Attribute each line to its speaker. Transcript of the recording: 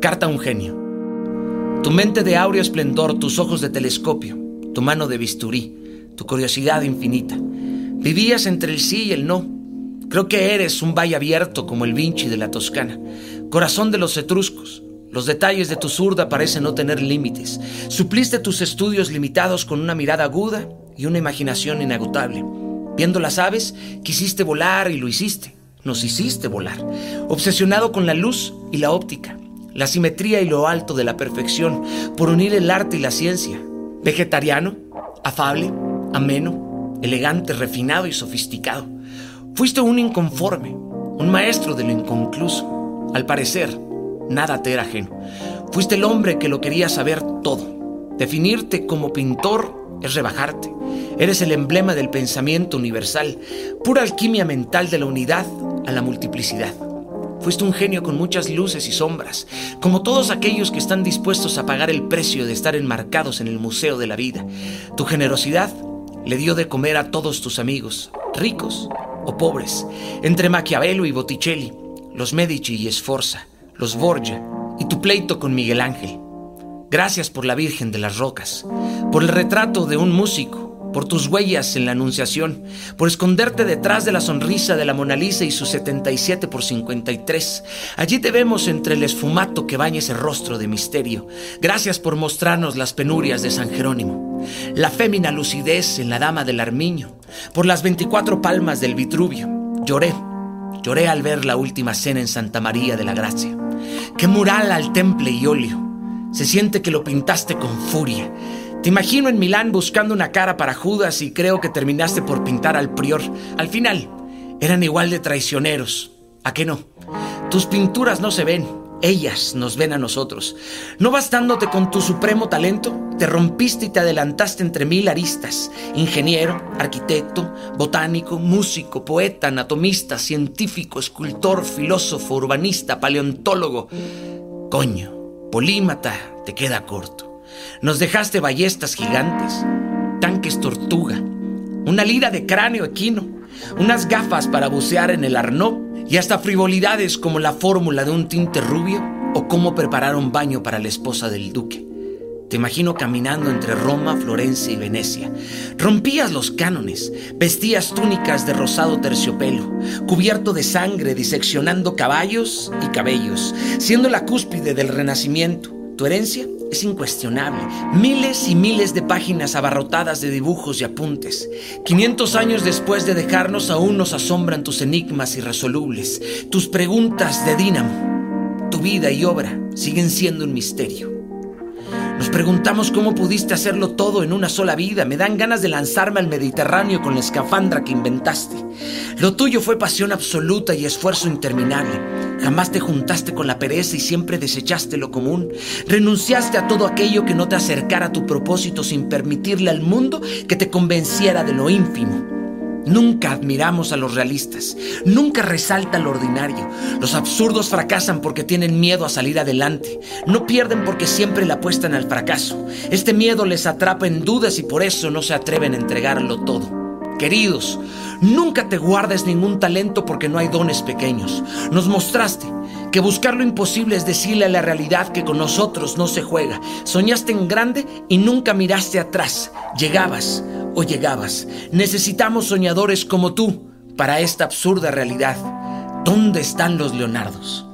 Speaker 1: Carta a un genio. Tu mente de áureo esplendor, tus ojos de telescopio, tu mano de bisturí, tu curiosidad infinita. Vivías entre el sí y el no. Creo que eres un valle abierto como el Vinci de la Toscana, corazón de los etruscos. Los detalles de tu zurda parecen no tener límites. Supliste tus estudios limitados con una mirada aguda y una imaginación inagotable. Viendo las aves, quisiste volar y lo hiciste. Nos hiciste volar. Obsesionado con la luz y la óptica, la simetría y lo alto de la perfección, por unir el arte y la ciencia. Vegetariano, afable, ameno, elegante, refinado y sofisticado. Fuiste un inconforme, un maestro de lo inconcluso. Al parecer, nada te era ajeno. Fuiste el hombre que lo quería saber todo. Definirte como pintor es rebajarte. Eres el emblema del pensamiento universal, pura alquimia mental de la unidad a la multiplicidad. Fuiste un genio con muchas luces y sombras, como todos aquellos que están dispuestos a pagar el precio de estar enmarcados en el Museo de la Vida. Tu generosidad le dio de comer a todos tus amigos, ricos o pobres, entre Maquiavelo y Botticelli, los Medici y Sforza, los Borgia y tu pleito con Miguel Ángel. Gracias por la Virgen de las Rocas, por el retrato de un músico, por tus huellas en la Anunciación, por esconderte detrás de la sonrisa de la Mona Lisa y su 77 por 53. Allí te vemos entre el esfumato que baña ese rostro de misterio. Gracias por mostrarnos las penurias de San Jerónimo, la fémina lucidez en la Dama del Armiño, por las 24 palmas del Vitruvio. Lloré, lloré al ver la última cena en Santa María de la Gracia. Qué mural al temple y óleo se siente que lo pintaste con furia. Te imagino en Milán buscando una cara para Judas y creo que terminaste por pintar al prior. Al final, eran igual de traicioneros. ¿A qué no? Tus pinturas no se ven, ellas nos ven a nosotros. No bastándote con tu supremo talento, te rompiste y te adelantaste entre mil aristas. Ingeniero, arquitecto, botánico, músico, poeta, anatomista, científico, escultor, filósofo, urbanista, paleontólogo. Coño, Polímata te queda corto. Nos dejaste ballestas gigantes, tanques tortuga, una lira de cráneo equino, unas gafas para bucear en el Arnaud y hasta frivolidades como la fórmula de un tinte rubio o cómo preparar un baño para la esposa del duque. Te imagino caminando entre Roma, Florencia y Venecia. Rompías los cánones, vestías túnicas de rosado terciopelo, cubierto de sangre, diseccionando caballos y cabellos, siendo la cúspide del renacimiento. Tu herencia es incuestionable. Miles y miles de páginas abarrotadas de dibujos y apuntes. 500 años después de dejarnos aún nos asombran tus enigmas irresolubles, tus preguntas de dínamo. Tu vida y obra siguen siendo un misterio. Preguntamos cómo pudiste hacerlo todo en una sola vida. Me dan ganas de lanzarme al Mediterráneo con la escafandra que inventaste. Lo tuyo fue pasión absoluta y esfuerzo interminable. Jamás te juntaste con la pereza y siempre desechaste lo común. Renunciaste a todo aquello que no te acercara a tu propósito sin permitirle al mundo que te convenciera de lo ínfimo. Nunca admiramos a los realistas, nunca resalta lo ordinario. Los absurdos fracasan porque tienen miedo a salir adelante, no pierden porque siempre le apuestan al fracaso. Este miedo les atrapa en dudas y por eso no se atreven a entregarlo todo. Queridos, nunca te guardes ningún talento porque no hay dones pequeños. Nos mostraste que buscar lo imposible es decirle a la realidad que con nosotros no se juega. Soñaste en grande y nunca miraste atrás. Llegabas o llegabas. Necesitamos soñadores como tú para esta absurda realidad. ¿Dónde están los Leonardos?